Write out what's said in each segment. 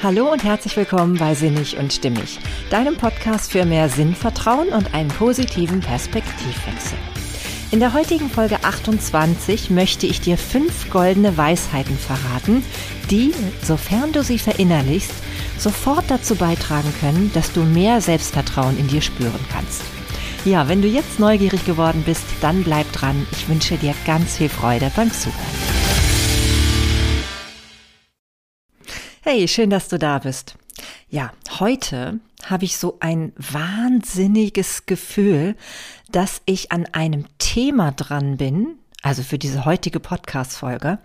Hallo und herzlich willkommen bei Sinnig und Stimmig, deinem Podcast für mehr Sinnvertrauen und einen positiven Perspektivwechsel. In der heutigen Folge 28 möchte ich dir fünf goldene Weisheiten verraten, die, sofern du sie verinnerlichst, sofort dazu beitragen können, dass du mehr Selbstvertrauen in dir spüren kannst. Ja, wenn du jetzt neugierig geworden bist, dann bleib dran. Ich wünsche dir ganz viel Freude beim Zuhören. Hey, schön, dass du da bist. Ja, heute habe ich so ein wahnsinniges Gefühl, dass ich an einem Thema dran bin, also für diese heutige Podcast-Folge,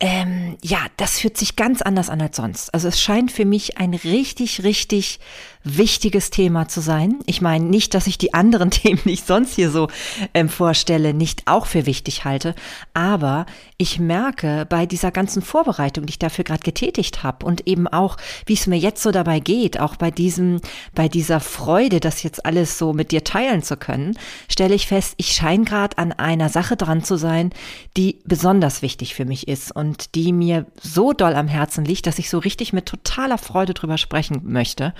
ähm, ja, das fühlt sich ganz anders an als sonst. Also es scheint für mich ein richtig, richtig wichtiges Thema zu sein. Ich meine nicht, dass ich die anderen Themen, die ich sonst hier so ähm, vorstelle, nicht auch für wichtig halte, aber ich merke bei dieser ganzen Vorbereitung, die ich dafür gerade getätigt habe und eben auch, wie es mir jetzt so dabei geht, auch bei diesem, bei dieser Freude, das jetzt alles so mit dir teilen zu können, stelle ich fest, ich scheine gerade an einer Sache dran zu sein, die besonders wichtig für mich ist und die mir so doll am Herzen liegt, dass ich so richtig mit totaler Freude drüber sprechen möchte.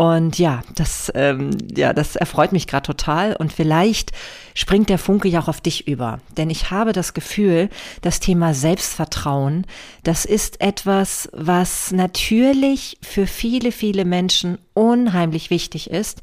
Und ja, das, ähm, ja, das erfreut mich gerade total. Und vielleicht springt der Funke ja auch auf dich über. Denn ich habe das Gefühl, das Thema Selbstvertrauen, das ist etwas, was natürlich für viele, viele Menschen unheimlich wichtig ist.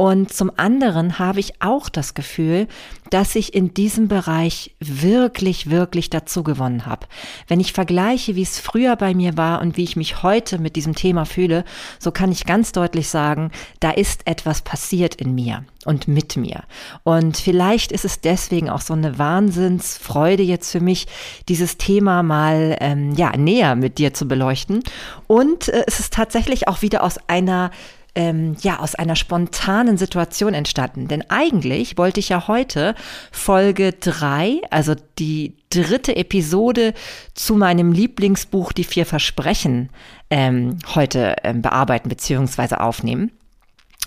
Und zum anderen habe ich auch das Gefühl, dass ich in diesem Bereich wirklich, wirklich dazu gewonnen habe. Wenn ich vergleiche, wie es früher bei mir war und wie ich mich heute mit diesem Thema fühle, so kann ich ganz deutlich sagen, da ist etwas passiert in mir und mit mir. Und vielleicht ist es deswegen auch so eine Wahnsinnsfreude jetzt für mich, dieses Thema mal ähm, ja näher mit dir zu beleuchten. Und äh, es ist tatsächlich auch wieder aus einer ähm, ja aus einer spontanen Situation entstanden. Denn eigentlich wollte ich ja heute Folge drei, also die dritte Episode zu meinem Lieblingsbuch Die vier Versprechen ähm, heute ähm, bearbeiten bzw. aufnehmen.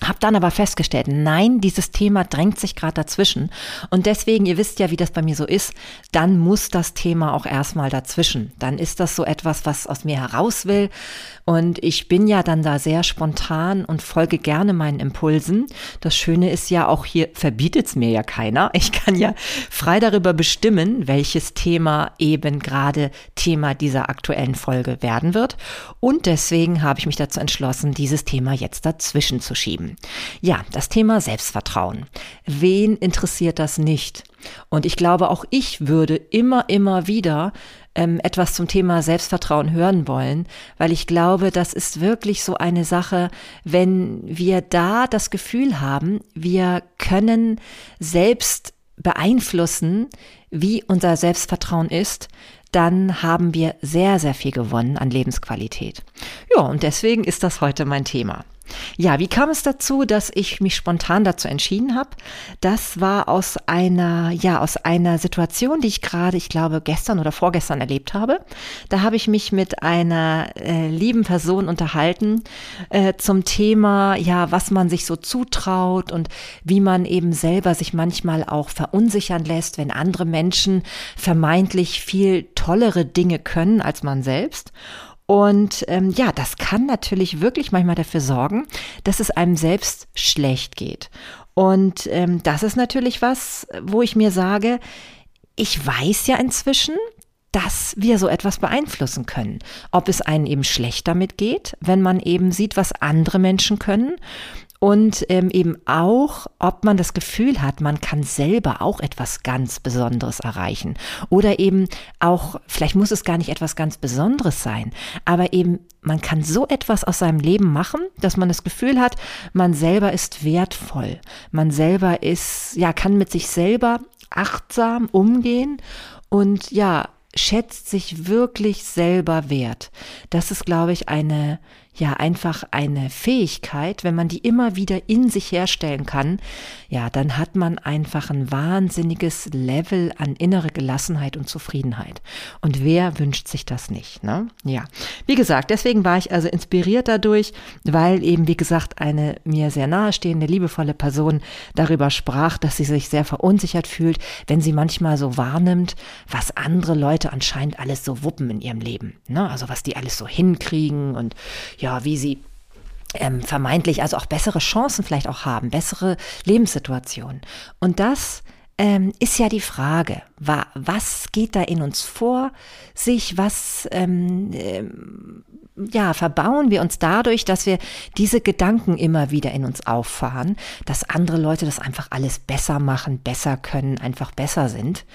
Hab dann aber festgestellt, nein, dieses Thema drängt sich gerade dazwischen. Und deswegen, ihr wisst ja, wie das bei mir so ist, dann muss das Thema auch erstmal dazwischen. Dann ist das so etwas, was aus mir heraus will. Und ich bin ja dann da sehr spontan und folge gerne meinen Impulsen. Das Schöne ist ja auch hier verbietet es mir ja keiner. Ich kann ja frei darüber bestimmen, welches Thema eben gerade Thema dieser aktuellen Folge werden wird. Und deswegen habe ich mich dazu entschlossen, dieses Thema jetzt dazwischen zu schieben. Ja, das Thema Selbstvertrauen. Wen interessiert das nicht? Und ich glaube, auch ich würde immer, immer wieder ähm, etwas zum Thema Selbstvertrauen hören wollen, weil ich glaube, das ist wirklich so eine Sache, wenn wir da das Gefühl haben, wir können selbst beeinflussen, wie unser Selbstvertrauen ist, dann haben wir sehr, sehr viel gewonnen an Lebensqualität. Ja, und deswegen ist das heute mein Thema. Ja, wie kam es dazu, dass ich mich spontan dazu entschieden habe? Das war aus einer, ja, aus einer Situation, die ich gerade, ich glaube, gestern oder vorgestern erlebt habe. Da habe ich mich mit einer äh, lieben Person unterhalten äh, zum Thema, ja, was man sich so zutraut und wie man eben selber sich manchmal auch verunsichern lässt, wenn andere Menschen vermeintlich viel tollere Dinge können als man selbst. Und ähm, ja, das kann natürlich wirklich manchmal dafür sorgen, dass es einem selbst schlecht geht. Und ähm, das ist natürlich was, wo ich mir sage, ich weiß ja inzwischen, dass wir so etwas beeinflussen können. Ob es einen eben schlecht damit geht, wenn man eben sieht, was andere Menschen können und ähm, eben auch, ob man das Gefühl hat, man kann selber auch etwas ganz Besonderes erreichen. Oder eben auch, vielleicht muss es gar nicht etwas ganz Besonderes sein, aber eben man kann so etwas aus seinem Leben machen, dass man das Gefühl hat, man selber ist wertvoll. Man selber ist, ja, kann mit sich selber achtsam umgehen und ja, schätzt sich wirklich selber wert. Das ist, glaube ich, eine ja einfach eine Fähigkeit, wenn man die immer wieder in sich herstellen kann, ja, dann hat man einfach ein wahnsinniges Level an innere Gelassenheit und Zufriedenheit. Und wer wünscht sich das nicht, ne? Ja. Wie gesagt, deswegen war ich also inspiriert dadurch, weil eben, wie gesagt, eine mir sehr nahestehende, liebevolle Person darüber sprach, dass sie sich sehr verunsichert fühlt, wenn sie manchmal so wahrnimmt, was andere Leute anscheinend alles so wuppen in ihrem Leben, ne? Also was die alles so hinkriegen und ja, wie sie ähm, vermeintlich also auch bessere Chancen vielleicht auch haben, bessere Lebenssituationen. Und das ähm, ist ja die Frage, wa, was geht da in uns vor sich, was ähm, ähm, ja, verbauen wir uns dadurch, dass wir diese Gedanken immer wieder in uns auffahren, dass andere Leute das einfach alles besser machen, besser können, einfach besser sind.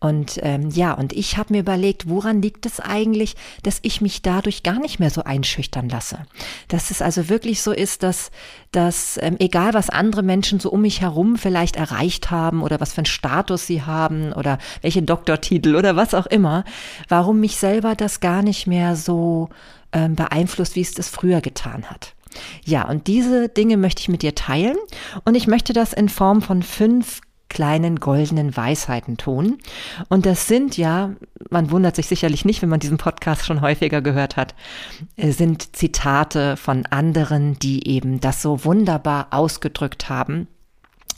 Und ähm, ja, und ich habe mir überlegt, woran liegt es eigentlich, dass ich mich dadurch gar nicht mehr so einschüchtern lasse. Dass es also wirklich so ist, dass, dass ähm, egal was andere Menschen so um mich herum vielleicht erreicht haben oder was für einen Status sie haben oder welche Doktortitel oder was auch immer, warum mich selber das gar nicht mehr so ähm, beeinflusst, wie es das früher getan hat. Ja, und diese Dinge möchte ich mit dir teilen und ich möchte das in Form von fünf kleinen goldenen Weisheiten tun. Und das sind ja, man wundert sich sicherlich nicht, wenn man diesen Podcast schon häufiger gehört hat, äh, sind Zitate von anderen, die eben das so wunderbar ausgedrückt haben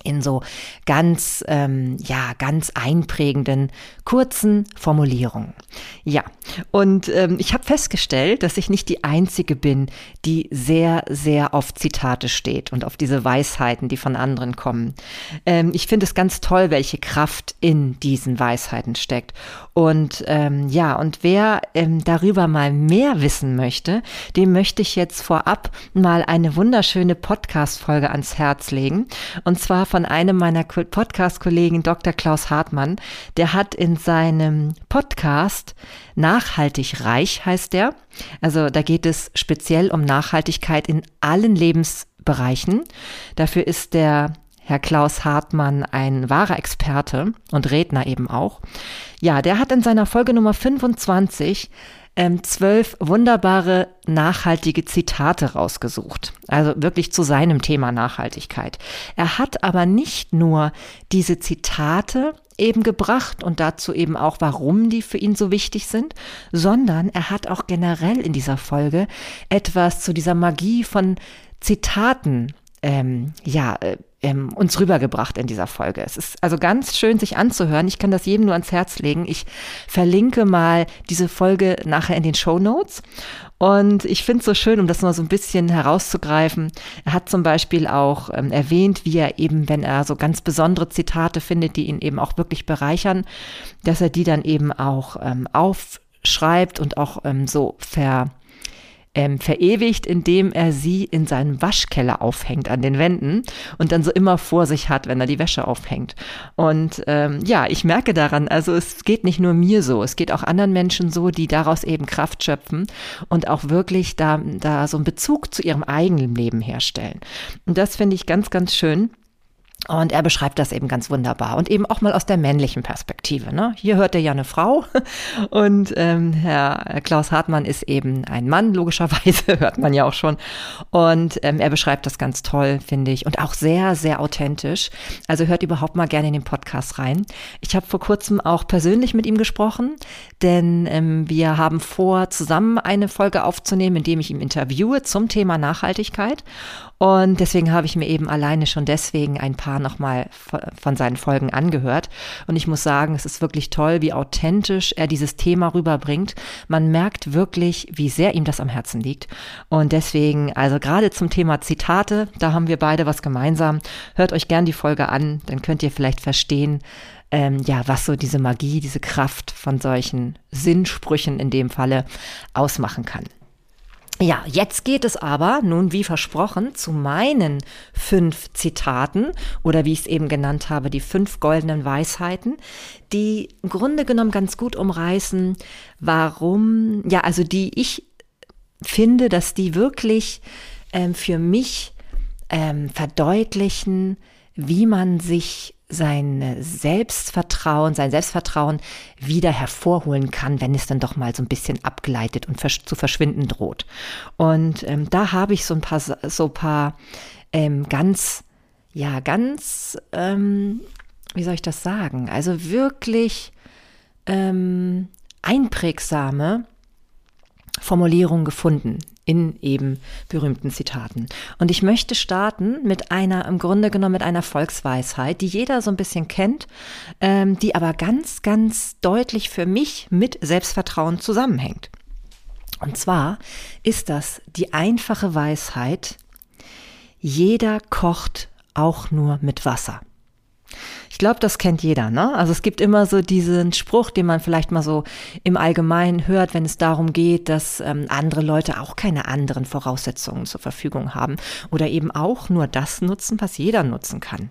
in so ganz, ähm, ja, ganz einprägenden, kurzen Formulierungen. Ja, und ähm, ich habe festgestellt, dass ich nicht die Einzige bin, die sehr, sehr auf Zitate steht und auf diese Weisheiten, die von anderen kommen. Ähm, ich finde es ganz toll, welche Kraft in diesen Weisheiten steckt. Und ähm, ja, und wer ähm, darüber mal mehr wissen möchte, dem möchte ich jetzt vorab mal eine wunderschöne Podcast-Folge ans Herz legen. Und zwar von einem meiner Podcast-Kollegen, Dr. Klaus Hartmann. Der hat in seinem Podcast Nachhaltig reich heißt der. Also da geht es speziell um Nachhaltigkeit in allen Lebensbereichen. Dafür ist der Herr Klaus Hartmann ein wahrer Experte und Redner eben auch. Ja, der hat in seiner Folge Nummer 25 ähm, zwölf wunderbare nachhaltige Zitate rausgesucht. Also wirklich zu seinem Thema Nachhaltigkeit. Er hat aber nicht nur diese Zitate eben gebracht und dazu eben auch, warum die für ihn so wichtig sind, sondern er hat auch generell in dieser Folge etwas zu dieser Magie von Zitaten ähm, ja, äh, ähm, uns rübergebracht in dieser Folge. Es ist also ganz schön, sich anzuhören. Ich kann das jedem nur ans Herz legen. Ich verlinke mal diese Folge nachher in den Show Notes. Und ich finde es so schön, um das mal so ein bisschen herauszugreifen. Er hat zum Beispiel auch ähm, erwähnt, wie er eben, wenn er so ganz besondere Zitate findet, die ihn eben auch wirklich bereichern, dass er die dann eben auch ähm, aufschreibt und auch ähm, so ver ähm, verewigt, indem er sie in seinem Waschkeller aufhängt an den Wänden und dann so immer vor sich hat, wenn er die Wäsche aufhängt. Und ähm, ja, ich merke daran, also es geht nicht nur mir so, es geht auch anderen Menschen so, die daraus eben Kraft schöpfen und auch wirklich da, da so einen Bezug zu ihrem eigenen Leben herstellen. Und das finde ich ganz, ganz schön. Und er beschreibt das eben ganz wunderbar und eben auch mal aus der männlichen Perspektive. Ne? Hier hört er ja eine Frau und ähm, Herr Klaus Hartmann ist eben ein Mann, logischerweise, hört man ja auch schon. Und ähm, er beschreibt das ganz toll, finde ich, und auch sehr, sehr authentisch. Also hört überhaupt mal gerne in den Podcast rein. Ich habe vor kurzem auch persönlich mit ihm gesprochen, denn ähm, wir haben vor, zusammen eine Folge aufzunehmen, in dem ich ihm interviewe zum Thema Nachhaltigkeit. Und deswegen habe ich mir eben alleine schon deswegen ein paar nochmal von seinen Folgen angehört. Und ich muss sagen, es ist wirklich toll, wie authentisch er dieses Thema rüberbringt. Man merkt wirklich, wie sehr ihm das am Herzen liegt. Und deswegen, also gerade zum Thema Zitate, da haben wir beide was gemeinsam. Hört euch gern die Folge an, dann könnt ihr vielleicht verstehen, ähm, ja, was so diese Magie, diese Kraft von solchen Sinnsprüchen in dem Falle ausmachen kann. Ja, jetzt geht es aber, nun wie versprochen, zu meinen fünf Zitaten oder wie ich es eben genannt habe, die fünf goldenen Weisheiten, die im Grunde genommen ganz gut umreißen, warum, ja, also die ich finde, dass die wirklich ähm, für mich ähm, verdeutlichen, wie man sich sein Selbstvertrauen, sein Selbstvertrauen wieder hervorholen kann, wenn es dann doch mal so ein bisschen abgleitet und versch zu verschwinden droht. Und ähm, da habe ich so ein paar, so ein paar ähm, ganz, ja, ganz, ähm, wie soll ich das sagen? Also wirklich ähm, einprägsame Formulierungen gefunden in eben berühmten Zitaten. Und ich möchte starten mit einer, im Grunde genommen mit einer Volksweisheit, die jeder so ein bisschen kennt, ähm, die aber ganz, ganz deutlich für mich mit Selbstvertrauen zusammenhängt. Und zwar ist das die einfache Weisheit, jeder kocht auch nur mit Wasser. Ich glaube, das kennt jeder, ne? Also es gibt immer so diesen Spruch, den man vielleicht mal so im Allgemeinen hört, wenn es darum geht, dass ähm, andere Leute auch keine anderen Voraussetzungen zur Verfügung haben oder eben auch nur das nutzen, was jeder nutzen kann.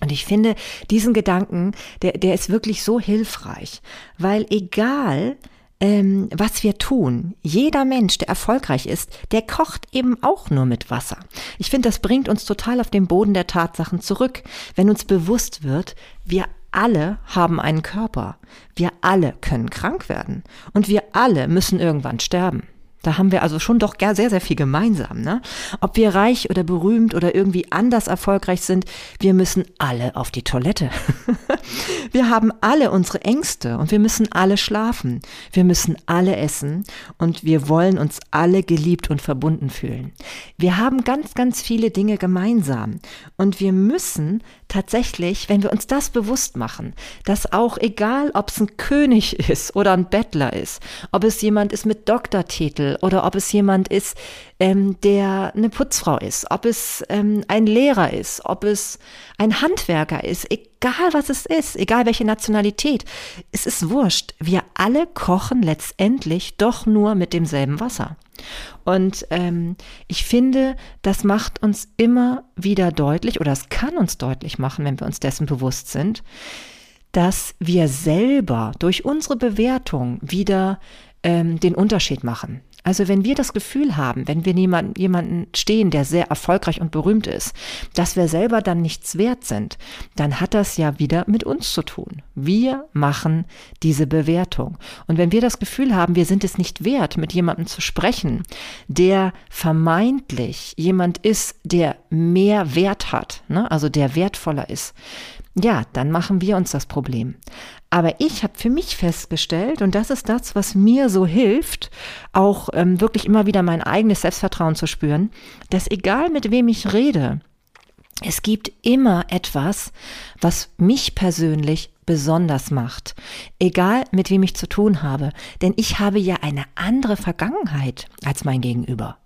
Und ich finde, diesen Gedanken, der, der ist wirklich so hilfreich, weil egal, ähm, was wir tun. Jeder Mensch, der erfolgreich ist, der kocht eben auch nur mit Wasser. Ich finde, das bringt uns total auf den Boden der Tatsachen zurück, wenn uns bewusst wird, wir alle haben einen Körper. Wir alle können krank werden. Und wir alle müssen irgendwann sterben. Da haben wir also schon doch sehr, sehr viel gemeinsam. Ne? Ob wir reich oder berühmt oder irgendwie anders erfolgreich sind, wir müssen alle auf die Toilette. wir haben alle unsere Ängste und wir müssen alle schlafen. Wir müssen alle essen und wir wollen uns alle geliebt und verbunden fühlen. Wir haben ganz, ganz viele Dinge gemeinsam und wir müssen tatsächlich, wenn wir uns das bewusst machen, dass auch egal, ob es ein König ist oder ein Bettler ist, ob es jemand ist mit Doktortitel, oder ob es jemand ist, ähm, der eine Putzfrau ist, ob es ähm, ein Lehrer ist, ob es ein Handwerker ist, egal was es ist, egal welche Nationalität, es ist wurscht. Wir alle kochen letztendlich doch nur mit demselben Wasser. Und ähm, ich finde, das macht uns immer wieder deutlich, oder es kann uns deutlich machen, wenn wir uns dessen bewusst sind, dass wir selber durch unsere Bewertung wieder ähm, den Unterschied machen. Also wenn wir das Gefühl haben, wenn wir jemanden, jemanden stehen, der sehr erfolgreich und berühmt ist, dass wir selber dann nichts wert sind, dann hat das ja wieder mit uns zu tun. Wir machen diese Bewertung. Und wenn wir das Gefühl haben, wir sind es nicht wert, mit jemandem zu sprechen, der vermeintlich jemand ist, der mehr Wert hat, ne? also der wertvoller ist, ja, dann machen wir uns das Problem. Aber ich habe für mich festgestellt, und das ist das, was mir so hilft, auch ähm, wirklich immer wieder mein eigenes Selbstvertrauen zu spüren, dass egal mit wem ich rede, es gibt immer etwas, was mich persönlich besonders macht. Egal mit wem ich zu tun habe. Denn ich habe ja eine andere Vergangenheit als mein Gegenüber.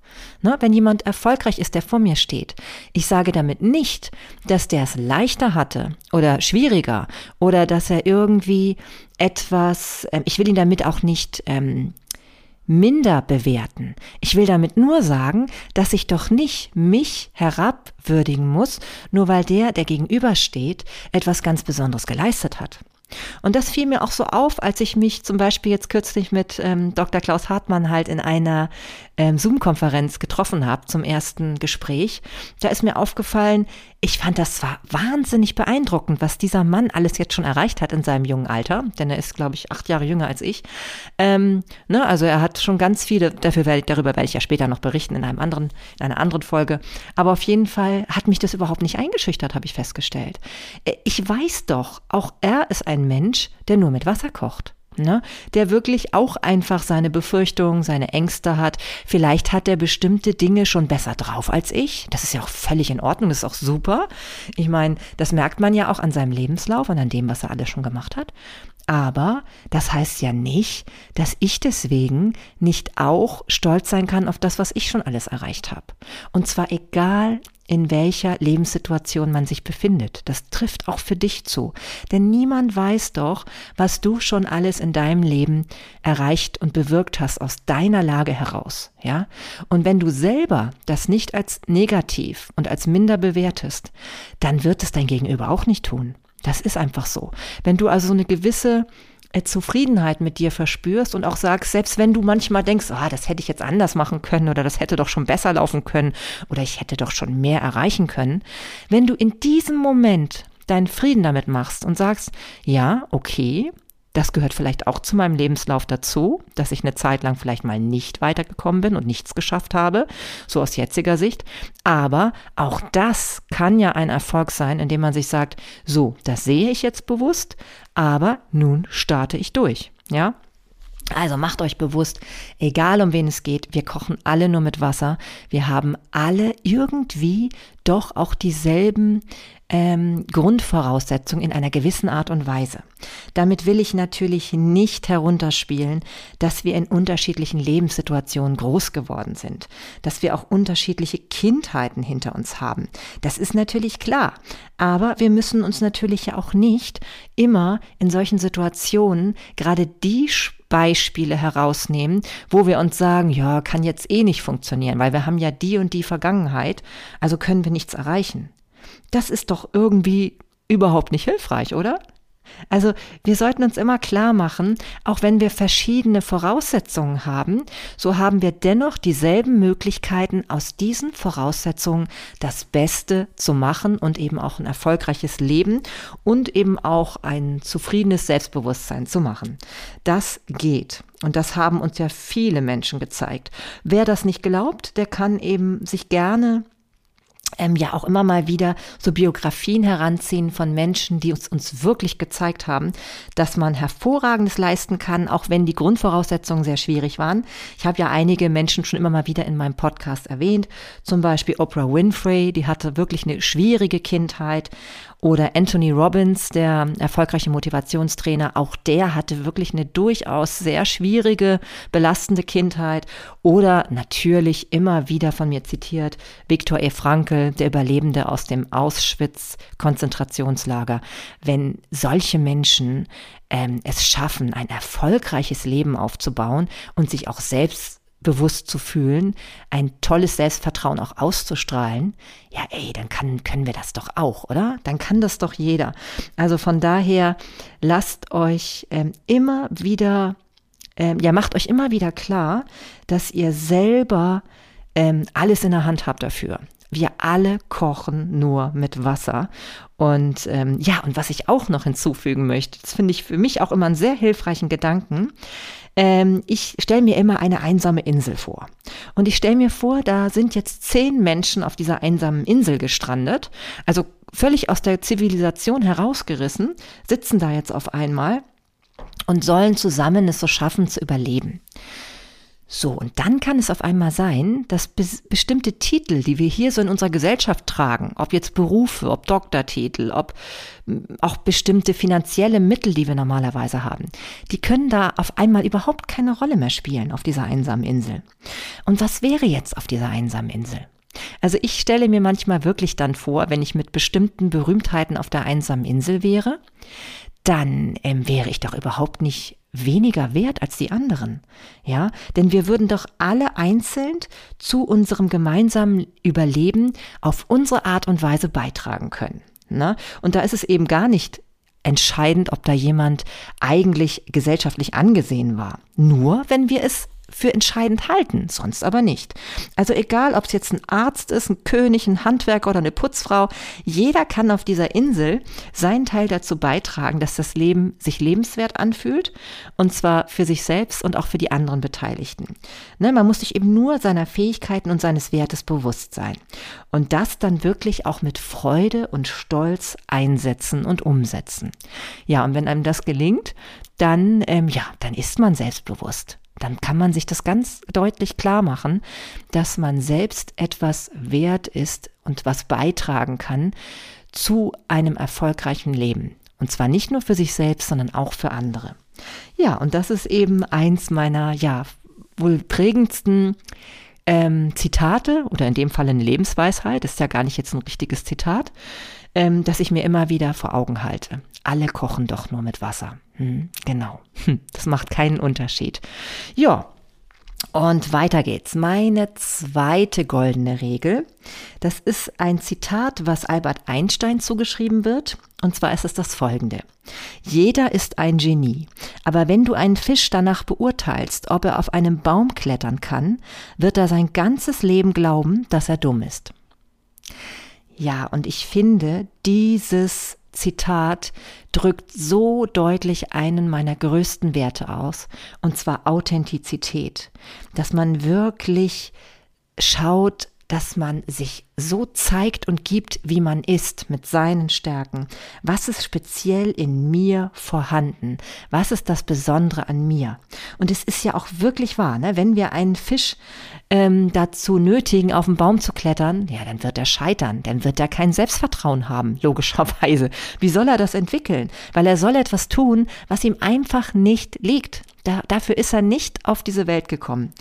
Ne, wenn jemand erfolgreich ist, der vor mir steht, ich sage damit nicht, dass der es leichter hatte oder schwieriger oder dass er irgendwie etwas, äh, ich will ihn damit auch nicht ähm, minder bewerten. Ich will damit nur sagen, dass ich doch nicht mich herabwürdigen muss, nur weil der, der gegenübersteht, etwas ganz Besonderes geleistet hat. Und das fiel mir auch so auf, als ich mich zum Beispiel jetzt kürzlich mit ähm, Dr. Klaus Hartmann halt in einer ähm, Zoom-Konferenz getroffen habe zum ersten Gespräch. Da ist mir aufgefallen, ich fand das zwar wahnsinnig beeindruckend, was dieser Mann alles jetzt schon erreicht hat in seinem jungen Alter, denn er ist, glaube ich, acht Jahre jünger als ich. Ähm, ne, also er hat schon ganz viele, dafür werde, darüber werde ich ja später noch berichten in einem anderen, in einer anderen Folge. Aber auf jeden Fall hat mich das überhaupt nicht eingeschüchtert, habe ich festgestellt. Äh, ich weiß doch, auch er ist ein Mensch, der nur mit Wasser kocht ne, der wirklich auch einfach seine Befürchtungen, seine Ängste hat. Vielleicht hat er bestimmte Dinge schon besser drauf als ich. Das ist ja auch völlig in Ordnung, das ist auch super. Ich meine, das merkt man ja auch an seinem Lebenslauf und an dem, was er alles schon gemacht hat. Aber das heißt ja nicht, dass ich deswegen nicht auch stolz sein kann auf das, was ich schon alles erreicht habe. Und zwar egal, in welcher Lebenssituation man sich befindet. Das trifft auch für dich zu. Denn niemand weiß doch, was du schon alles in deinem Leben erreicht und bewirkt hast aus deiner Lage heraus. Ja? Und wenn du selber das nicht als negativ und als minder bewertest, dann wird es dein Gegenüber auch nicht tun. Das ist einfach so. Wenn du also so eine gewisse Zufriedenheit mit dir verspürst und auch sagst, selbst wenn du manchmal denkst, ah, das hätte ich jetzt anders machen können oder das hätte doch schon besser laufen können oder ich hätte doch schon mehr erreichen können, wenn du in diesem Moment deinen Frieden damit machst und sagst, ja, okay, das gehört vielleicht auch zu meinem Lebenslauf dazu, dass ich eine Zeit lang vielleicht mal nicht weitergekommen bin und nichts geschafft habe, so aus jetziger Sicht. Aber auch das kann ja ein Erfolg sein, indem man sich sagt, so, das sehe ich jetzt bewusst, aber nun starte ich durch. Ja, also macht euch bewusst, egal um wen es geht, wir kochen alle nur mit Wasser. Wir haben alle irgendwie doch auch dieselben ähm, Grundvoraussetzungen in einer gewissen Art und Weise. Damit will ich natürlich nicht herunterspielen, dass wir in unterschiedlichen Lebenssituationen groß geworden sind, dass wir auch unterschiedliche Kindheiten hinter uns haben. Das ist natürlich klar, aber wir müssen uns natürlich ja auch nicht immer in solchen Situationen gerade die Beispiele herausnehmen, wo wir uns sagen, ja, kann jetzt eh nicht funktionieren, weil wir haben ja die und die Vergangenheit, also können wir nichts erreichen. Das ist doch irgendwie überhaupt nicht hilfreich, oder? Also wir sollten uns immer klar machen, auch wenn wir verschiedene Voraussetzungen haben, so haben wir dennoch dieselben Möglichkeiten, aus diesen Voraussetzungen das Beste zu machen und eben auch ein erfolgreiches Leben und eben auch ein zufriedenes Selbstbewusstsein zu machen. Das geht. Und das haben uns ja viele Menschen gezeigt. Wer das nicht glaubt, der kann eben sich gerne ähm, ja auch immer mal wieder so Biografien heranziehen von Menschen, die uns, uns wirklich gezeigt haben, dass man hervorragendes leisten kann, auch wenn die Grundvoraussetzungen sehr schwierig waren. Ich habe ja einige Menschen schon immer mal wieder in meinem Podcast erwähnt, zum Beispiel Oprah Winfrey, die hatte wirklich eine schwierige Kindheit oder Anthony Robbins, der erfolgreiche Motivationstrainer, auch der hatte wirklich eine durchaus sehr schwierige, belastende Kindheit. Oder natürlich immer wieder von mir zitiert, Viktor E. Frankl, der Überlebende aus dem Auschwitz-Konzentrationslager. Wenn solche Menschen ähm, es schaffen, ein erfolgreiches Leben aufzubauen und sich auch selbst bewusst zu fühlen, ein tolles Selbstvertrauen auch auszustrahlen, ja, ey, dann kann, können wir das doch auch, oder? Dann kann das doch jeder. Also von daher lasst euch ähm, immer wieder, ähm, ja, macht euch immer wieder klar, dass ihr selber ähm, alles in der Hand habt dafür. Wir alle kochen nur mit Wasser. Und ähm, ja, und was ich auch noch hinzufügen möchte, das finde ich für mich auch immer einen sehr hilfreichen Gedanken. Ähm, ich stelle mir immer eine einsame Insel vor. Und ich stelle mir vor, da sind jetzt zehn Menschen auf dieser einsamen Insel gestrandet, also völlig aus der Zivilisation herausgerissen, sitzen da jetzt auf einmal und sollen zusammen es so schaffen zu überleben. So, und dann kann es auf einmal sein, dass be bestimmte Titel, die wir hier so in unserer Gesellschaft tragen, ob jetzt Berufe, ob Doktortitel, ob auch bestimmte finanzielle Mittel, die wir normalerweise haben, die können da auf einmal überhaupt keine Rolle mehr spielen auf dieser einsamen Insel. Und was wäre jetzt auf dieser einsamen Insel? Also ich stelle mir manchmal wirklich dann vor, wenn ich mit bestimmten Berühmtheiten auf der einsamen Insel wäre, dann ähm, wäre ich doch überhaupt nicht weniger wert als die anderen. Ja, denn wir würden doch alle einzeln zu unserem gemeinsamen Überleben auf unsere Art und Weise beitragen können. Ne? Und da ist es eben gar nicht entscheidend, ob da jemand eigentlich gesellschaftlich angesehen war. Nur wenn wir es für entscheidend halten, sonst aber nicht. Also egal, ob es jetzt ein Arzt ist, ein König, ein Handwerker oder eine Putzfrau, jeder kann auf dieser Insel seinen Teil dazu beitragen, dass das Leben sich lebenswert anfühlt und zwar für sich selbst und auch für die anderen Beteiligten. Ne, man muss sich eben nur seiner Fähigkeiten und seines Wertes bewusst sein und das dann wirklich auch mit Freude und Stolz einsetzen und umsetzen. Ja, und wenn einem das gelingt, dann ähm, ja, dann ist man selbstbewusst dann kann man sich das ganz deutlich klar machen, dass man selbst etwas wert ist und was beitragen kann zu einem erfolgreichen Leben. Und zwar nicht nur für sich selbst, sondern auch für andere. Ja, und das ist eben eins meiner, ja, wohl prägendsten ähm, Zitate oder in dem Fall eine Lebensweisheit, ist ja gar nicht jetzt ein richtiges Zitat, ähm, das ich mir immer wieder vor Augen halte. Alle kochen doch nur mit Wasser. Hm, genau. Hm, das macht keinen Unterschied. Ja. Und weiter geht's. Meine zweite goldene Regel. Das ist ein Zitat, was Albert Einstein zugeschrieben wird. Und zwar ist es das folgende. Jeder ist ein Genie. Aber wenn du einen Fisch danach beurteilst, ob er auf einem Baum klettern kann, wird er sein ganzes Leben glauben, dass er dumm ist. Ja, und ich finde, dieses Zitat drückt so deutlich einen meiner größten Werte aus, und zwar Authentizität, dass man wirklich schaut, dass man sich so zeigt und gibt, wie man ist, mit seinen Stärken. Was ist speziell in mir vorhanden? Was ist das Besondere an mir? Und es ist ja auch wirklich wahr, ne? wenn wir einen Fisch ähm, dazu nötigen, auf den Baum zu klettern, ja, dann wird er scheitern, dann wird er kein Selbstvertrauen haben, logischerweise. Wie soll er das entwickeln? Weil er soll etwas tun, was ihm einfach nicht liegt. Da, dafür ist er nicht auf diese Welt gekommen.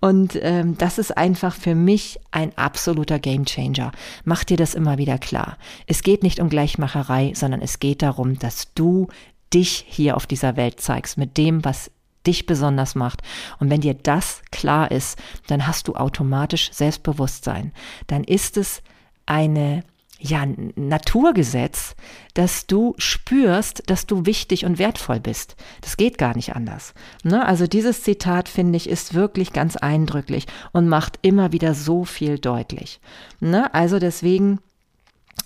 Und ähm, das ist einfach für mich ein absoluter Gamechanger. Mach dir das immer wieder klar. Es geht nicht um Gleichmacherei, sondern es geht darum, dass du dich hier auf dieser Welt zeigst mit dem, was dich besonders macht. Und wenn dir das klar ist, dann hast du automatisch Selbstbewusstsein. Dann ist es eine ja, Naturgesetz, dass du spürst, dass du wichtig und wertvoll bist. Das geht gar nicht anders. Ne? Also dieses Zitat, finde ich, ist wirklich ganz eindrücklich und macht immer wieder so viel deutlich. Ne? Also deswegen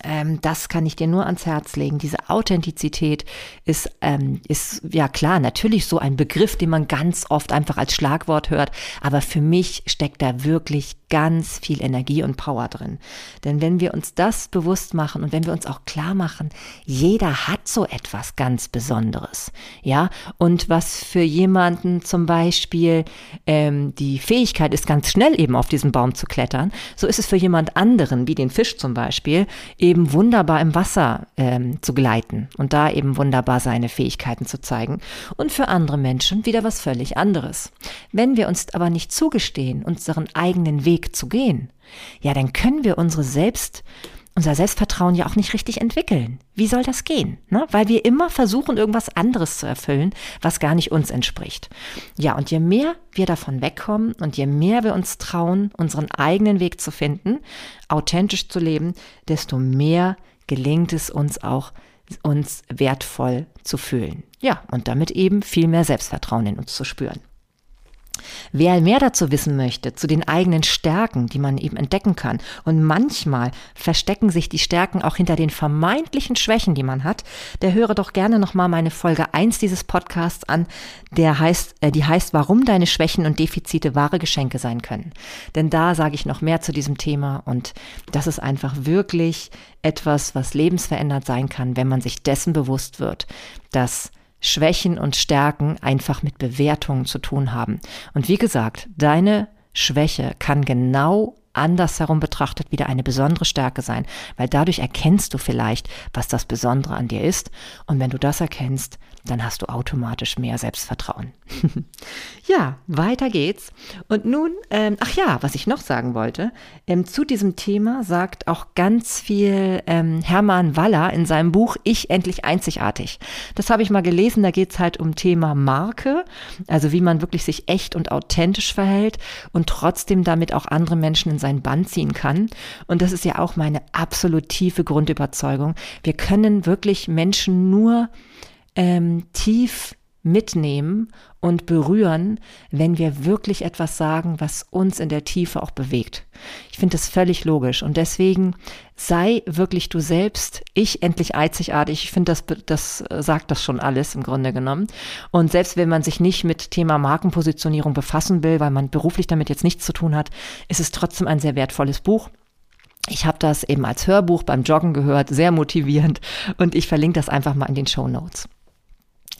ähm, das kann ich dir nur ans Herz legen. Diese Authentizität ist, ähm, ist ja klar, natürlich so ein Begriff, den man ganz oft einfach als Schlagwort hört. Aber für mich steckt da wirklich ganz viel Energie und Power drin. Denn wenn wir uns das bewusst machen und wenn wir uns auch klar machen, jeder hat so etwas ganz Besonderes, ja, und was für jemanden zum Beispiel ähm, die Fähigkeit ist, ganz schnell eben auf diesen Baum zu klettern, so ist es für jemand anderen, wie den Fisch zum Beispiel, eben wunderbar im Wasser ähm, zu gleiten und da eben wunderbar seine Fähigkeiten zu zeigen. Und für andere Menschen wieder was völlig anderes. Wenn wir uns aber nicht zugestehen, unseren eigenen Weg zu gehen, ja, dann können wir unsere Selbst, unser Selbstvertrauen ja auch nicht richtig entwickeln. Wie soll das gehen? Ne? Weil wir immer versuchen, irgendwas anderes zu erfüllen, was gar nicht uns entspricht. Ja, und je mehr wir davon wegkommen und je mehr wir uns trauen, unseren eigenen Weg zu finden, authentisch zu leben, desto mehr gelingt es uns auch, uns wertvoll zu fühlen. Ja, und damit eben viel mehr Selbstvertrauen in uns zu spüren. Wer mehr dazu wissen möchte, zu den eigenen Stärken, die man eben entdecken kann, und manchmal verstecken sich die Stärken auch hinter den vermeintlichen Schwächen, die man hat, der höre doch gerne nochmal meine Folge 1 dieses Podcasts an, der heißt, äh, die heißt, warum deine Schwächen und Defizite wahre Geschenke sein können. Denn da sage ich noch mehr zu diesem Thema und das ist einfach wirklich etwas, was lebensverändert sein kann, wenn man sich dessen bewusst wird, dass Schwächen und Stärken einfach mit Bewertungen zu tun haben. Und wie gesagt, deine Schwäche kann genau andersherum betrachtet wieder eine besondere Stärke sein, weil dadurch erkennst du vielleicht, was das Besondere an dir ist. Und wenn du das erkennst, dann hast du automatisch mehr Selbstvertrauen. ja, weiter geht's. Und nun, ähm, ach ja, was ich noch sagen wollte, ähm, zu diesem Thema sagt auch ganz viel ähm, Hermann Waller in seinem Buch Ich endlich einzigartig. Das habe ich mal gelesen, da geht's halt um Thema Marke, also wie man wirklich sich echt und authentisch verhält und trotzdem damit auch andere Menschen in seinen Bann ziehen kann. Und das ist ja auch meine absolut tiefe Grundüberzeugung. Wir können wirklich Menschen nur ähm, tief mitnehmen und berühren, wenn wir wirklich etwas sagen, was uns in der Tiefe auch bewegt. Ich finde das völlig logisch und deswegen sei wirklich du selbst, ich endlich einzigartig. Ich finde, das, das sagt das schon alles im Grunde genommen. Und selbst wenn man sich nicht mit Thema Markenpositionierung befassen will, weil man beruflich damit jetzt nichts zu tun hat, ist es trotzdem ein sehr wertvolles Buch. Ich habe das eben als Hörbuch beim Joggen gehört, sehr motivierend und ich verlinke das einfach mal in den Show Notes.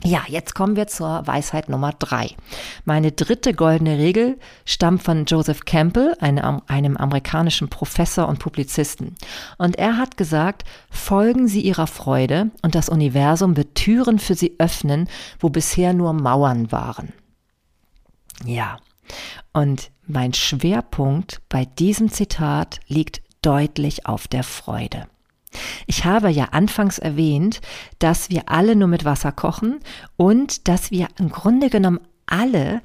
Ja, jetzt kommen wir zur Weisheit Nummer drei. Meine dritte goldene Regel stammt von Joseph Campbell, einem, einem amerikanischen Professor und Publizisten. Und er hat gesagt, folgen Sie Ihrer Freude und das Universum wird Türen für Sie öffnen, wo bisher nur Mauern waren. Ja, und mein Schwerpunkt bei diesem Zitat liegt deutlich auf der Freude. Ich habe ja anfangs erwähnt, dass wir alle nur mit Wasser kochen und dass wir im Grunde genommen alle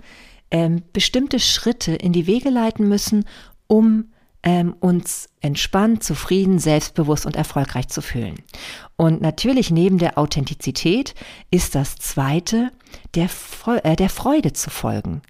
ähm, bestimmte Schritte in die Wege leiten müssen, um ähm, uns entspannt, zufrieden, selbstbewusst und erfolgreich zu fühlen. Und natürlich neben der Authentizität ist das zweite, der, äh, der Freude zu folgen.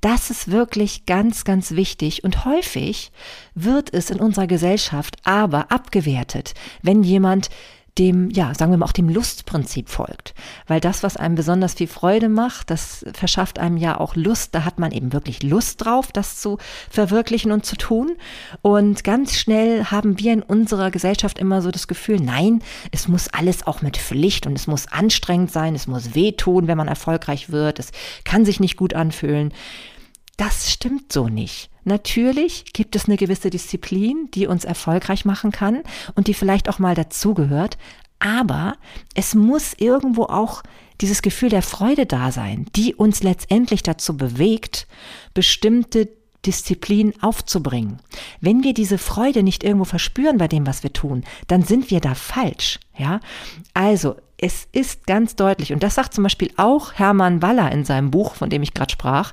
Das ist wirklich ganz, ganz wichtig und häufig wird es in unserer Gesellschaft aber abgewertet, wenn jemand dem, ja, sagen wir mal, auch dem Lustprinzip folgt. Weil das, was einem besonders viel Freude macht, das verschafft einem ja auch Lust. Da hat man eben wirklich Lust drauf, das zu verwirklichen und zu tun. Und ganz schnell haben wir in unserer Gesellschaft immer so das Gefühl, nein, es muss alles auch mit Pflicht und es muss anstrengend sein, es muss wehtun, wenn man erfolgreich wird, es kann sich nicht gut anfühlen. Das stimmt so nicht. Natürlich gibt es eine gewisse Disziplin, die uns erfolgreich machen kann und die vielleicht auch mal dazugehört, aber es muss irgendwo auch dieses Gefühl der Freude da sein, die uns letztendlich dazu bewegt, bestimmte Disziplin aufzubringen. Wenn wir diese Freude nicht irgendwo verspüren bei dem, was wir tun, dann sind wir da falsch. Ja, also es ist ganz deutlich, und das sagt zum Beispiel auch Hermann Waller in seinem Buch, von dem ich gerade sprach,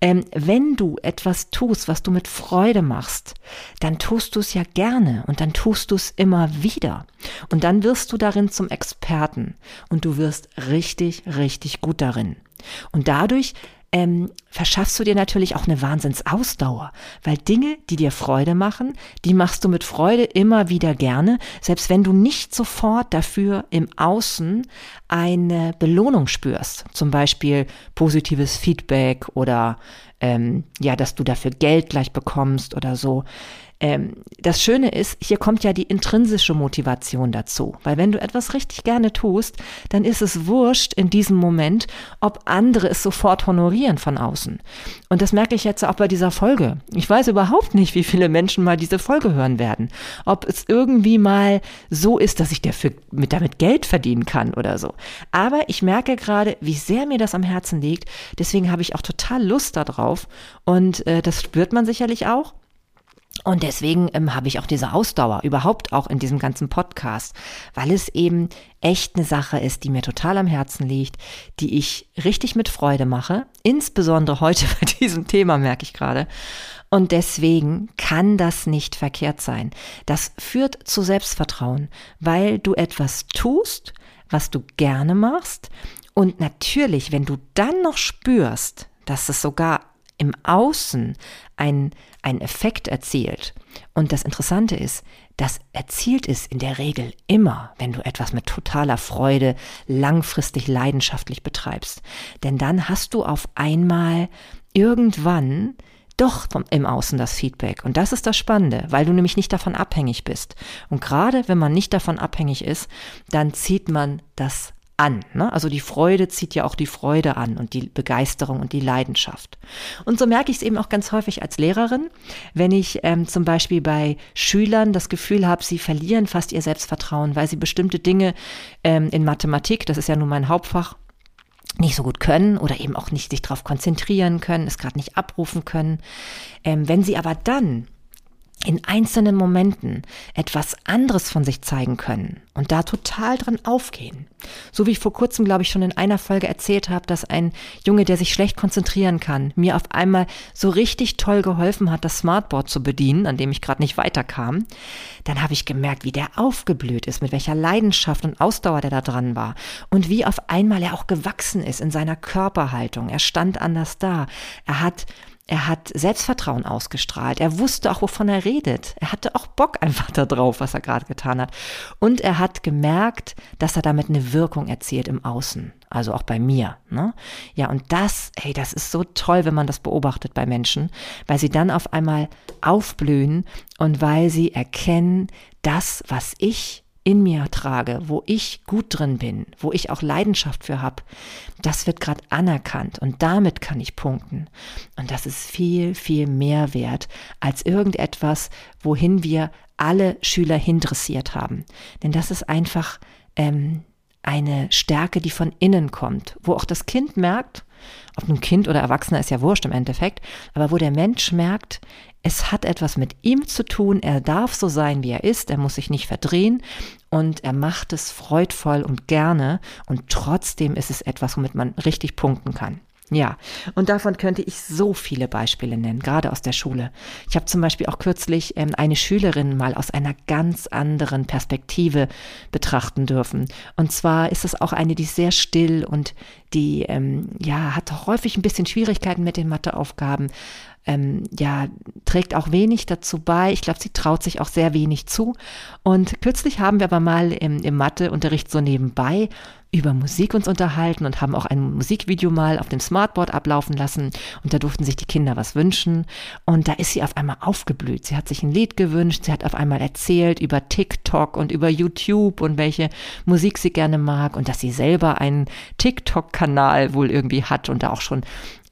ähm, wenn du etwas tust, was du mit Freude machst, dann tust du es ja gerne und dann tust du es immer wieder. Und dann wirst du darin zum Experten und du wirst richtig, richtig gut darin. Und dadurch ähm, verschaffst du dir natürlich auch eine Wahnsinnsausdauer, weil Dinge, die dir Freude machen, die machst du mit Freude immer wieder gerne, selbst wenn du nicht sofort dafür im Außen eine Belohnung spürst, zum Beispiel positives Feedback oder ähm, ja, dass du dafür Geld gleich bekommst oder so. Ähm, das Schöne ist, hier kommt ja die intrinsische Motivation dazu. Weil wenn du etwas richtig gerne tust, dann ist es wurscht in diesem Moment, ob andere es sofort honorieren von außen. Und das merke ich jetzt auch bei dieser Folge. Ich weiß überhaupt nicht, wie viele Menschen mal diese Folge hören werden. Ob es irgendwie mal so ist, dass ich dafür mit damit Geld verdienen kann oder so. Aber ich merke gerade, wie sehr mir das am Herzen liegt. Deswegen habe ich auch total Lust darauf. Und äh, das spürt man sicherlich auch. Und deswegen ähm, habe ich auch diese Ausdauer überhaupt auch in diesem ganzen Podcast, weil es eben echt eine Sache ist, die mir total am Herzen liegt, die ich richtig mit Freude mache, insbesondere heute bei diesem Thema merke ich gerade. Und deswegen kann das nicht verkehrt sein. Das führt zu Selbstvertrauen, weil du etwas tust, was du gerne machst. Und natürlich, wenn du dann noch spürst, dass es sogar im Außen ein, ein Effekt erzielt. Und das Interessante ist, das erzielt es in der Regel immer, wenn du etwas mit totaler Freude langfristig leidenschaftlich betreibst. Denn dann hast du auf einmal irgendwann doch im Außen das Feedback. Und das ist das Spannende, weil du nämlich nicht davon abhängig bist. Und gerade wenn man nicht davon abhängig ist, dann zieht man das an. Ne? Also die Freude zieht ja auch die Freude an und die Begeisterung und die Leidenschaft. Und so merke ich es eben auch ganz häufig als Lehrerin, wenn ich ähm, zum Beispiel bei Schülern das Gefühl habe, sie verlieren fast ihr Selbstvertrauen, weil sie bestimmte Dinge ähm, in Mathematik, das ist ja nun mein Hauptfach, nicht so gut können oder eben auch nicht sich darauf konzentrieren können, es gerade nicht abrufen können. Ähm, wenn sie aber dann in einzelnen Momenten etwas anderes von sich zeigen können und da total dran aufgehen. So wie ich vor kurzem, glaube ich, schon in einer Folge erzählt habe, dass ein Junge, der sich schlecht konzentrieren kann, mir auf einmal so richtig toll geholfen hat, das Smartboard zu bedienen, an dem ich gerade nicht weiterkam. Dann habe ich gemerkt, wie der aufgeblüht ist, mit welcher Leidenschaft und Ausdauer der da dran war und wie auf einmal er auch gewachsen ist in seiner Körperhaltung. Er stand anders da. Er hat er hat Selbstvertrauen ausgestrahlt. Er wusste auch, wovon er redet. Er hatte auch Bock einfach darauf, was er gerade getan hat. Und er hat gemerkt, dass er damit eine Wirkung erzielt im Außen. Also auch bei mir. Ne? Ja, und das, hey, das ist so toll, wenn man das beobachtet bei Menschen, weil sie dann auf einmal aufblühen und weil sie erkennen, das, was ich in mir trage, wo ich gut drin bin, wo ich auch Leidenschaft für habe, das wird gerade anerkannt und damit kann ich punkten. Und das ist viel, viel mehr wert als irgendetwas, wohin wir alle Schüler hindressiert haben. Denn das ist einfach ähm, eine Stärke, die von innen kommt, wo auch das Kind merkt, ob nun Kind oder Erwachsener ist ja wurscht im Endeffekt, aber wo der Mensch merkt, es hat etwas mit ihm zu tun, er darf so sein, wie er ist, er muss sich nicht verdrehen und er macht es freudvoll und gerne und trotzdem ist es etwas, womit man richtig punkten kann. Ja, und davon könnte ich so viele Beispiele nennen, gerade aus der Schule. Ich habe zum Beispiel auch kürzlich ähm, eine Schülerin mal aus einer ganz anderen Perspektive betrachten dürfen. Und zwar ist es auch eine, die sehr still und die ähm, ja hat häufig ein bisschen Schwierigkeiten mit den Matheaufgaben, ähm, ja, trägt auch wenig dazu bei. Ich glaube, sie traut sich auch sehr wenig zu. Und kürzlich haben wir aber mal im, im Matheunterricht so nebenbei über Musik uns unterhalten und haben auch ein Musikvideo mal auf dem Smartboard ablaufen lassen und da durften sich die Kinder was wünschen und da ist sie auf einmal aufgeblüht. Sie hat sich ein Lied gewünscht, sie hat auf einmal erzählt über TikTok und über YouTube und welche Musik sie gerne mag und dass sie selber einen TikTok-Kanal wohl irgendwie hat und da auch schon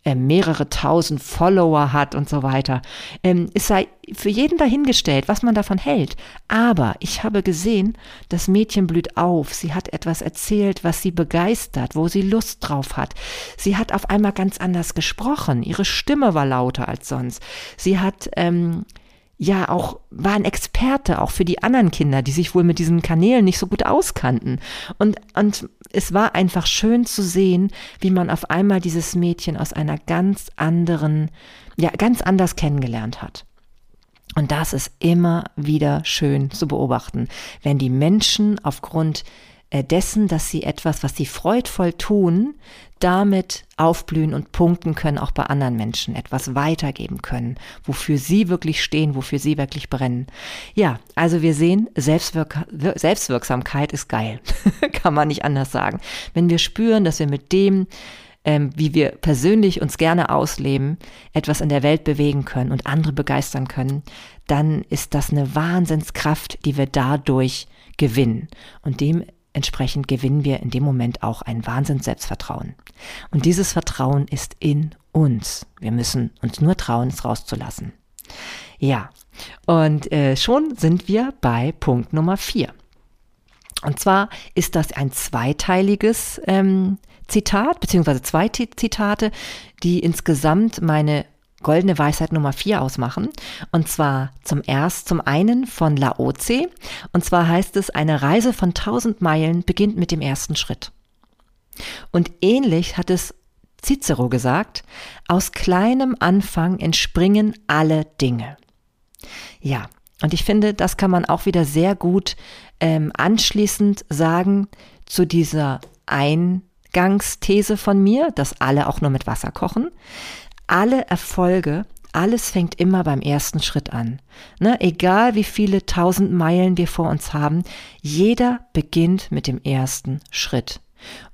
äh, mehrere tausend Follower hat und so weiter. Ähm, es sei für jeden dahingestellt, was man davon hält. Aber ich habe gesehen, das Mädchen blüht auf. Sie hat etwas erzählt, was sie begeistert, wo sie Lust drauf hat. Sie hat auf einmal ganz anders gesprochen. Ihre Stimme war lauter als sonst. Sie hat ähm, ja auch war ein Experte auch für die anderen Kinder, die sich wohl mit diesen Kanälen nicht so gut auskannten. Und, und es war einfach schön zu sehen, wie man auf einmal dieses Mädchen aus einer ganz anderen, ja, ganz anders kennengelernt hat. Und das ist immer wieder schön zu beobachten, wenn die Menschen aufgrund äh, dessen, dass sie etwas, was sie freudvoll tun, damit aufblühen und punkten können, auch bei anderen Menschen, etwas weitergeben können, wofür sie wirklich stehen, wofür sie wirklich brennen. Ja, also wir sehen, Selbstwirk Selbstwirksamkeit ist geil, kann man nicht anders sagen. Wenn wir spüren, dass wir mit dem, ähm, wie wir persönlich uns gerne ausleben, etwas in der Welt bewegen können und andere begeistern können, dann ist das eine Wahnsinnskraft, die wir dadurch gewinnen. Und dem Entsprechend gewinnen wir in dem Moment auch ein Wahnsinns Selbstvertrauen. Und dieses Vertrauen ist in uns. Wir müssen uns nur trauen, es rauszulassen. Ja, und äh, schon sind wir bei Punkt Nummer vier. Und zwar ist das ein zweiteiliges ähm, Zitat, beziehungsweise zwei Zitate, die insgesamt meine goldene Weisheit Nummer vier ausmachen. Und zwar zum erst, zum einen von Laoze. Und zwar heißt es, eine Reise von tausend Meilen beginnt mit dem ersten Schritt. Und ähnlich hat es Cicero gesagt, aus kleinem Anfang entspringen alle Dinge. Ja, und ich finde, das kann man auch wieder sehr gut ähm, anschließend sagen zu dieser Eingangsthese von mir, dass alle auch nur mit Wasser kochen alle Erfolge, alles fängt immer beim ersten Schritt an. Ne? Egal wie viele tausend Meilen wir vor uns haben, jeder beginnt mit dem ersten Schritt.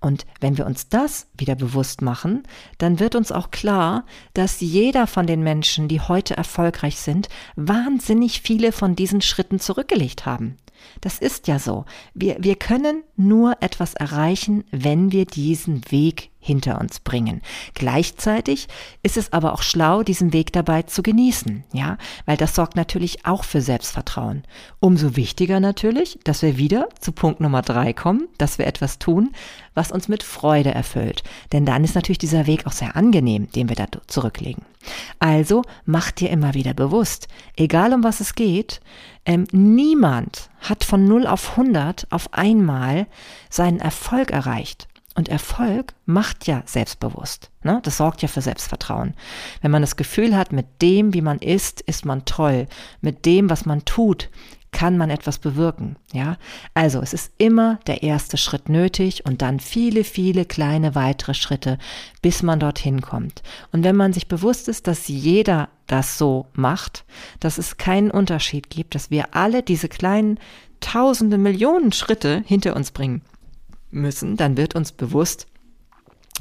Und wenn wir uns das wieder bewusst machen, dann wird uns auch klar, dass jeder von den Menschen, die heute erfolgreich sind, wahnsinnig viele von diesen Schritten zurückgelegt haben. Das ist ja so. Wir, wir können nur etwas erreichen, wenn wir diesen Weg hinter uns bringen. Gleichzeitig ist es aber auch schlau, diesen Weg dabei zu genießen, ja, weil das sorgt natürlich auch für Selbstvertrauen. Umso wichtiger natürlich, dass wir wieder zu Punkt Nummer drei kommen, dass wir etwas tun, was uns mit Freude erfüllt. Denn dann ist natürlich dieser Weg auch sehr angenehm, den wir da zurücklegen. Also mach dir immer wieder bewusst, egal um was es geht, ähm, niemand hat von 0 auf 100 auf einmal seinen Erfolg erreicht. Und Erfolg macht ja selbstbewusst. Ne? Das sorgt ja für Selbstvertrauen. Wenn man das Gefühl hat, mit dem, wie man ist, ist man toll. Mit dem, was man tut, kann man etwas bewirken. Ja, also es ist immer der erste Schritt nötig und dann viele, viele kleine weitere Schritte, bis man dorthin kommt. Und wenn man sich bewusst ist, dass jeder das so macht, dass es keinen Unterschied gibt, dass wir alle diese kleinen tausende Millionen Schritte hinter uns bringen müssen, dann wird uns bewusst,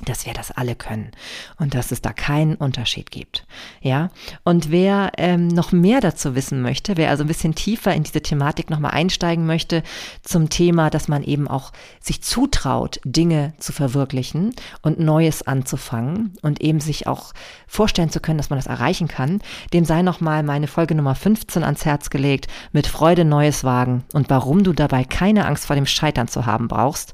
dass wir das alle können und dass es da keinen Unterschied gibt. Ja, und wer ähm, noch mehr dazu wissen möchte, wer also ein bisschen tiefer in diese Thematik nochmal einsteigen möchte zum Thema, dass man eben auch sich zutraut, Dinge zu verwirklichen und Neues anzufangen und eben sich auch vorstellen zu können, dass man das erreichen kann, dem sei nochmal meine Folge Nummer 15 ans Herz gelegt, mit Freude Neues wagen und warum du dabei keine Angst vor dem Scheitern zu haben brauchst,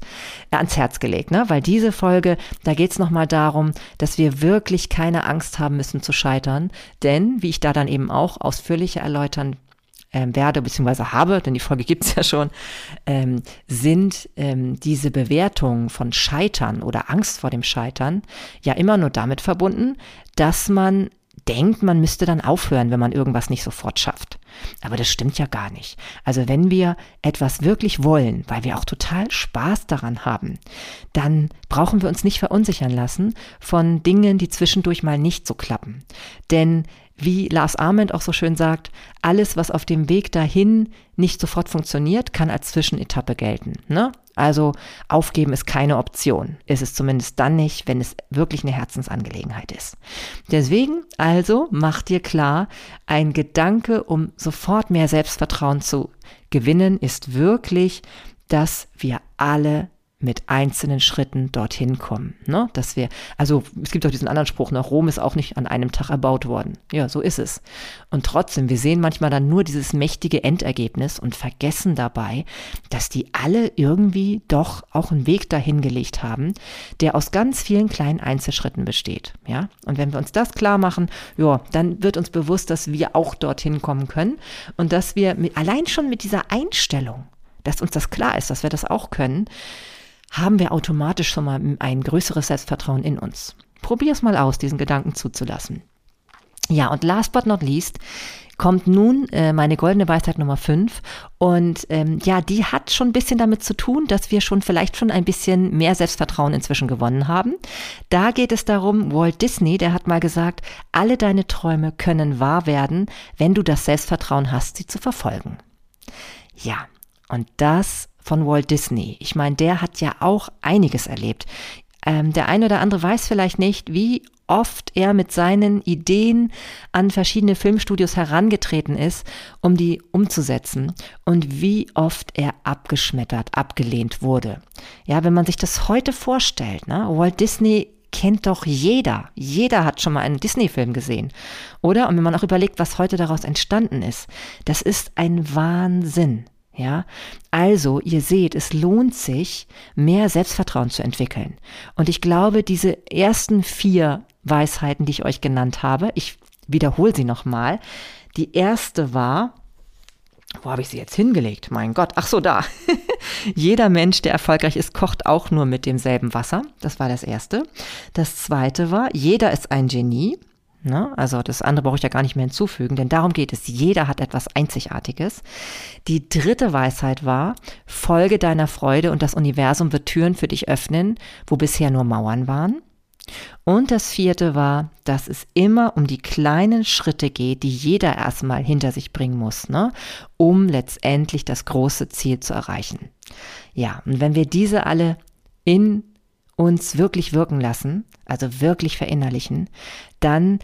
äh, ans Herz gelegt, ne? weil diese Folge, da geht es nochmal darum, dass wir wirklich keine Angst haben müssen zu scheitern. Denn, wie ich da dann eben auch ausführlicher erläutern ähm, werde, beziehungsweise habe, denn die Folge gibt's ja schon, ähm, sind ähm, diese Bewertungen von Scheitern oder Angst vor dem Scheitern ja immer nur damit verbunden, dass man denkt, man müsste dann aufhören, wenn man irgendwas nicht sofort schafft. Aber das stimmt ja gar nicht. Also wenn wir etwas wirklich wollen, weil wir auch total Spaß daran haben, dann brauchen wir uns nicht verunsichern lassen von Dingen, die zwischendurch mal nicht so klappen. Denn wie Lars Arment auch so schön sagt, alles, was auf dem Weg dahin nicht sofort funktioniert, kann als Zwischenetappe gelten. Ne? Also aufgeben ist keine Option. Ist es zumindest dann nicht, wenn es wirklich eine Herzensangelegenheit ist. Deswegen also mach dir klar, ein Gedanke, um sofort mehr Selbstvertrauen zu gewinnen, ist wirklich, dass wir alle mit einzelnen Schritten dorthin kommen. Ne? Dass wir, also es gibt auch diesen anderen Spruch, ne? Rom ist auch nicht an einem Tag erbaut worden. Ja, so ist es. Und trotzdem, wir sehen manchmal dann nur dieses mächtige Endergebnis und vergessen dabei, dass die alle irgendwie doch auch einen Weg dahin gelegt haben, der aus ganz vielen kleinen Einzelschritten besteht. Ja, und wenn wir uns das klar machen, ja, dann wird uns bewusst, dass wir auch dorthin kommen können und dass wir mit, allein schon mit dieser Einstellung, dass uns das klar ist, dass wir das auch können, haben wir automatisch schon mal ein größeres Selbstvertrauen in uns. Probier es mal aus, diesen Gedanken zuzulassen. Ja, und last but not least kommt nun äh, meine goldene Weisheit Nummer 5. Und ähm, ja, die hat schon ein bisschen damit zu tun, dass wir schon vielleicht schon ein bisschen mehr Selbstvertrauen inzwischen gewonnen haben. Da geht es darum, Walt Disney, der hat mal gesagt, alle deine Träume können wahr werden, wenn du das Selbstvertrauen hast, sie zu verfolgen. Ja, und das von Walt Disney. Ich meine, der hat ja auch einiges erlebt. Ähm, der eine oder andere weiß vielleicht nicht, wie oft er mit seinen Ideen an verschiedene Filmstudios herangetreten ist, um die umzusetzen und wie oft er abgeschmettert, abgelehnt wurde. Ja, wenn man sich das heute vorstellt, ne, Walt Disney kennt doch jeder. Jeder hat schon mal einen Disney-Film gesehen. Oder? Und wenn man auch überlegt, was heute daraus entstanden ist, das ist ein Wahnsinn. Ja, also ihr seht, es lohnt sich, mehr Selbstvertrauen zu entwickeln. Und ich glaube, diese ersten vier Weisheiten, die ich euch genannt habe, ich wiederhole sie nochmal. Die erste war, wo habe ich sie jetzt hingelegt? Mein Gott, ach so, da. Jeder Mensch, der erfolgreich ist, kocht auch nur mit demselben Wasser. Das war das erste. Das zweite war, jeder ist ein Genie. Ne? Also das andere brauche ich ja gar nicht mehr hinzufügen, denn darum geht es. Jeder hat etwas Einzigartiges. Die dritte Weisheit war, folge deiner Freude und das Universum wird Türen für dich öffnen, wo bisher nur Mauern waren. Und das vierte war, dass es immer um die kleinen Schritte geht, die jeder erstmal hinter sich bringen muss, ne? um letztendlich das große Ziel zu erreichen. Ja, und wenn wir diese alle in uns wirklich wirken lassen, also wirklich verinnerlichen, dann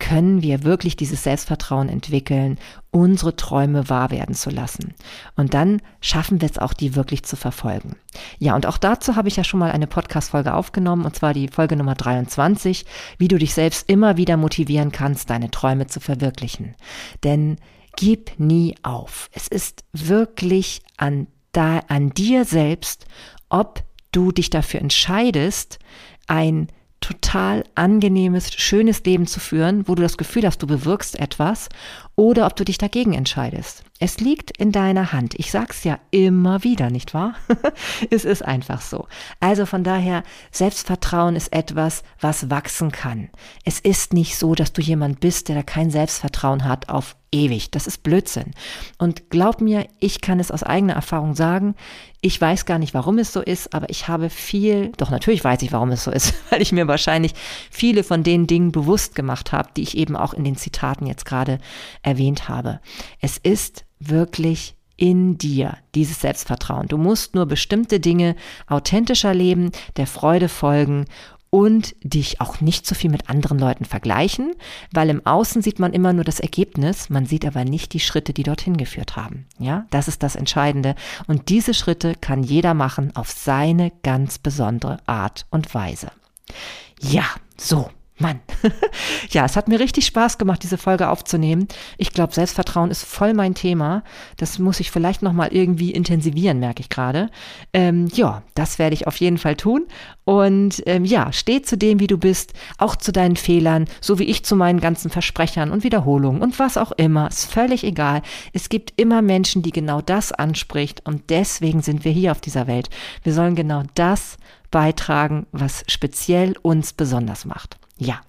können wir wirklich dieses Selbstvertrauen entwickeln, unsere Träume wahr werden zu lassen. Und dann schaffen wir es auch, die wirklich zu verfolgen. Ja, und auch dazu habe ich ja schon mal eine Podcast-Folge aufgenommen, und zwar die Folge Nummer 23, wie du dich selbst immer wieder motivieren kannst, deine Träume zu verwirklichen. Denn gib nie auf. Es ist wirklich an, da, an dir selbst, ob du dich dafür entscheidest, ein total angenehmes, schönes Leben zu führen, wo du das Gefühl hast, du bewirkst etwas, oder ob du dich dagegen entscheidest. Es liegt in deiner Hand. Ich sag's ja immer wieder, nicht wahr? es ist einfach so. Also von daher, Selbstvertrauen ist etwas, was wachsen kann. Es ist nicht so, dass du jemand bist, der da kein Selbstvertrauen hat auf ewig. Das ist Blödsinn. Und glaub mir, ich kann es aus eigener Erfahrung sagen. Ich weiß gar nicht, warum es so ist, aber ich habe viel, doch natürlich weiß ich, warum es so ist, weil ich mir wahrscheinlich viele von den Dingen bewusst gemacht habe, die ich eben auch in den Zitaten jetzt gerade erwähnt habe. Es ist wirklich in dir, dieses Selbstvertrauen. Du musst nur bestimmte Dinge authentischer leben, der Freude folgen und dich auch nicht so viel mit anderen Leuten vergleichen, weil im Außen sieht man immer nur das Ergebnis, man sieht aber nicht die Schritte, die dorthin geführt haben. Ja, das ist das Entscheidende. Und diese Schritte kann jeder machen auf seine ganz besondere Art und Weise. Ja, so. Mann. ja, es hat mir richtig Spaß gemacht, diese Folge aufzunehmen. Ich glaube, Selbstvertrauen ist voll mein Thema. Das muss ich vielleicht nochmal irgendwie intensivieren, merke ich gerade. Ähm, ja, das werde ich auf jeden Fall tun. Und ähm, ja, steh zu dem, wie du bist, auch zu deinen Fehlern, so wie ich zu meinen ganzen Versprechern und Wiederholungen und was auch immer. Ist völlig egal. Es gibt immer Menschen, die genau das anspricht und deswegen sind wir hier auf dieser Welt. Wir sollen genau das beitragen, was speziell uns besonders macht. Ja.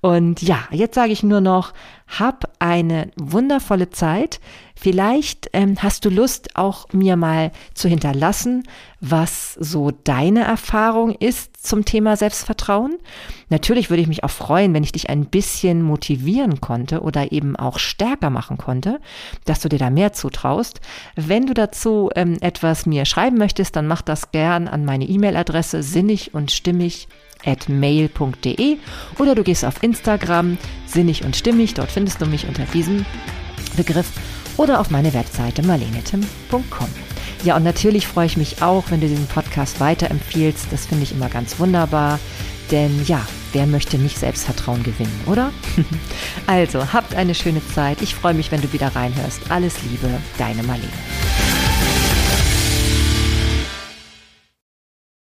Und ja, jetzt sage ich nur noch, hab eine wundervolle Zeit. Vielleicht ähm, hast du Lust, auch mir mal zu hinterlassen, was so deine Erfahrung ist zum Thema Selbstvertrauen. Natürlich würde ich mich auch freuen, wenn ich dich ein bisschen motivieren konnte oder eben auch stärker machen konnte, dass du dir da mehr zutraust. Wenn du dazu ähm, etwas mir schreiben möchtest, dann mach das gern an meine E-Mail-Adresse sinnig und stimmig at mail.de oder du gehst auf Instagram sinnig und stimmig, dort findest du mich unter diesem Begriff oder auf meine Webseite marlenetim.com. Ja, und natürlich freue ich mich auch, wenn du diesen Podcast weiterempfiehlst. Das finde ich immer ganz wunderbar. Denn ja, wer möchte nicht Selbstvertrauen gewinnen, oder? also, habt eine schöne Zeit. Ich freue mich, wenn du wieder reinhörst. Alles Liebe, deine Marlene.